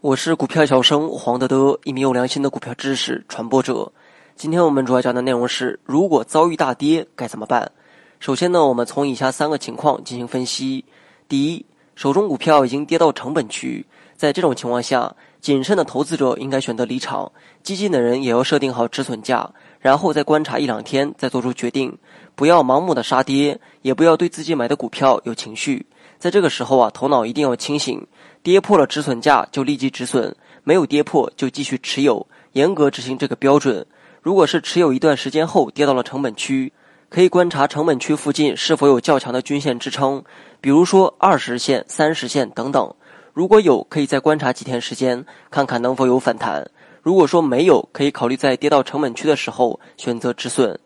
我是股票小生黄德德，一名有良心的股票知识传播者。今天我们主要讲的内容是：如果遭遇大跌该怎么办？首先呢，我们从以下三个情况进行分析。第一，手中股票已经跌到成本区，在这种情况下，谨慎的投资者应该选择离场，激进的人也要设定好止损价，然后再观察一两天再做出决定，不要盲目的杀跌，也不要对自己买的股票有情绪。在这个时候啊，头脑一定要清醒，跌破了止损价就立即止损，没有跌破就继续持有，严格执行这个标准。如果是持有一段时间后跌到了成本区，可以观察成本区附近是否有较强的均线支撑，比如说二十线、三十线等等。如果有，可以再观察几天时间，看看能否有反弹。如果说没有，可以考虑在跌到成本区的时候选择止损。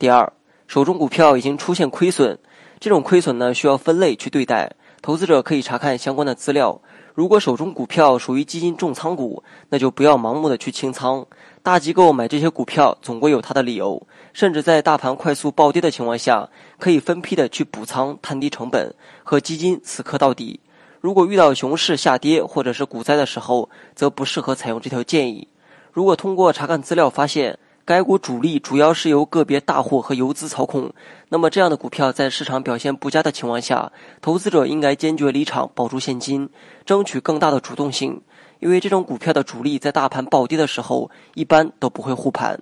第二，手中股票已经出现亏损，这种亏损呢需要分类去对待，投资者可以查看相关的资料。如果手中股票属于基金重仓股，那就不要盲目的去清仓。大机构买这些股票总归有它的理由，甚至在大盘快速暴跌的情况下，可以分批的去补仓，摊低成本，和基金死磕到底。如果遇到熊市下跌或者是股灾的时候，则不适合采用这条建议。如果通过查看资料发现，该股主力主要是由个别大户和游资操控，那么这样的股票在市场表现不佳的情况下，投资者应该坚决离场，保住现金，争取更大的主动性。因为这种股票的主力在大盘暴跌的时候，一般都不会护盘。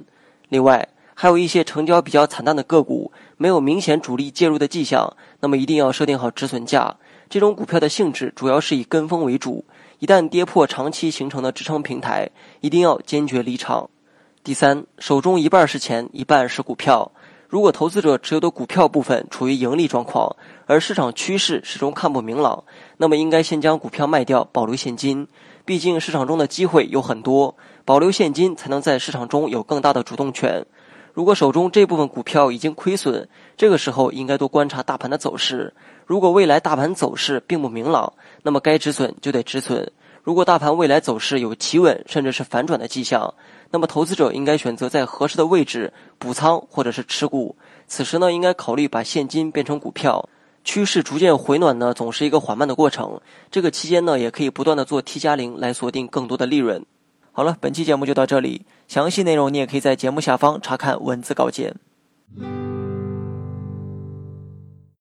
另外，还有一些成交比较惨淡的个股，没有明显主力介入的迹象，那么一定要设定好止损价。这种股票的性质主要是以跟风为主，一旦跌破长期形成的支撑平台，一定要坚决离场。第三，手中一半是钱，一半是股票。如果投资者持有的股票部分处于盈利状况，而市场趋势始终看不明朗，那么应该先将股票卖掉，保留现金。毕竟市场中的机会有很多，保留现金才能在市场中有更大的主动权。如果手中这部分股票已经亏损，这个时候应该多观察大盘的走势。如果未来大盘走势并不明朗，那么该止损就得止损。如果大盘未来走势有企稳甚至是反转的迹象，那么投资者应该选择在合适的位置补仓或者是持股。此时呢，应该考虑把现金变成股票。趋势逐渐回暖呢，总是一个缓慢的过程。这个期间呢，也可以不断的做 T 加零来锁定更多的利润。好了，本期节目就到这里，详细内容你也可以在节目下方查看文字稿件。